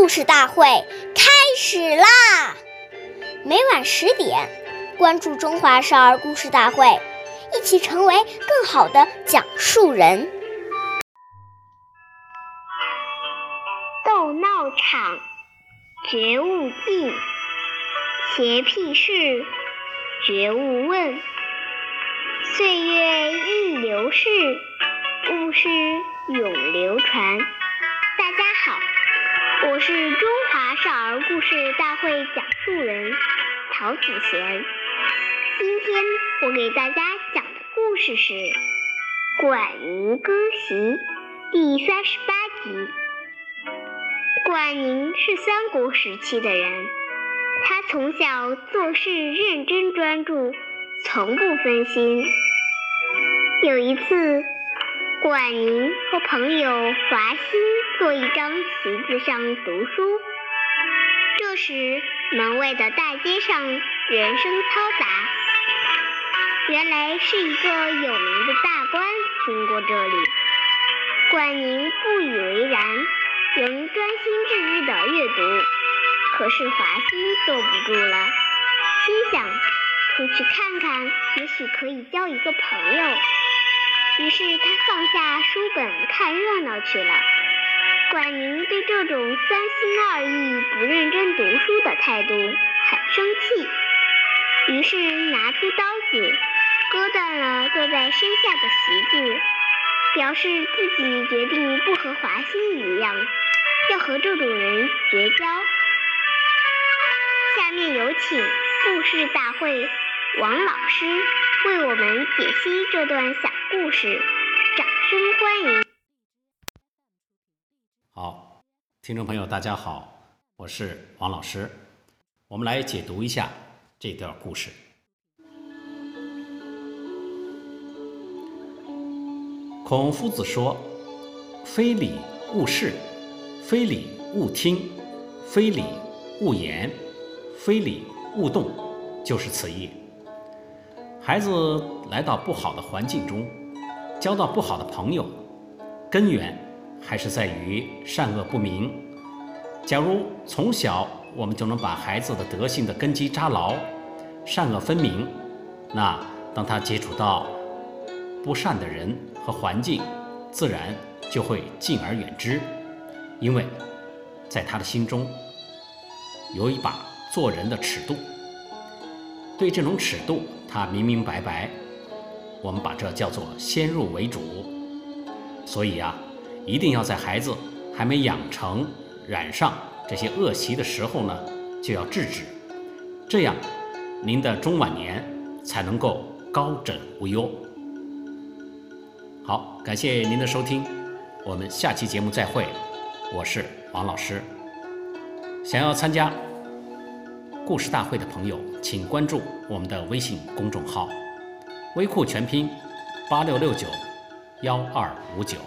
故事大会开始啦！每晚十点，关注《中华少儿故事大会》，一起成为更好的讲述人。斗闹场，觉悟进；邪僻事，觉悟问。岁月易流逝，故事永流传。大家好，我是中华少儿故事大会讲述人曹子贤。今天我给大家讲的故事是《管宁割席》第三十八集。管宁是三国时期的人，他从小做事认真专注。从不分心。有一次，管宁和朋友华歆坐一张席子上读书，这时门外的大街上人声嘈杂，原来是一个有名的大官经过这里。管宁不以为然，仍专心致志地阅读。可是华歆坐不住了，心想。出去看看，也许可以交一个朋友。于是他放下书本看热闹去了。管宁对这种三心二意、不认真读书的态度很生气，于是拿出刀子割断了坐在身下的席子，表示自己决定不和华歆一样，要和这种人绝交。下面有请故事大会。王老师为我们解析这段小故事，掌声欢迎。好，听众朋友，大家好，我是王老师，我们来解读一下这段故事。孔夫子说：“非礼勿视，非礼勿听，非礼勿言，非礼勿动，就是此意。”孩子来到不好的环境中，交到不好的朋友，根源还是在于善恶不明。假如从小我们就能把孩子的德性的根基扎牢，善恶分明，那当他接触到不善的人和环境，自然就会敬而远之，因为在他的心中有一把做人的尺度。对这种尺度，他明明白白。我们把这叫做先入为主。所以呀，一定要在孩子还没养成染上这些恶习的时候呢，就要制止。这样，您的中晚年才能够高枕无忧。好，感谢您的收听，我们下期节目再会。我是王老师。想要参加。故事大会的朋友，请关注我们的微信公众号“微库全拼八六六九幺二五九”。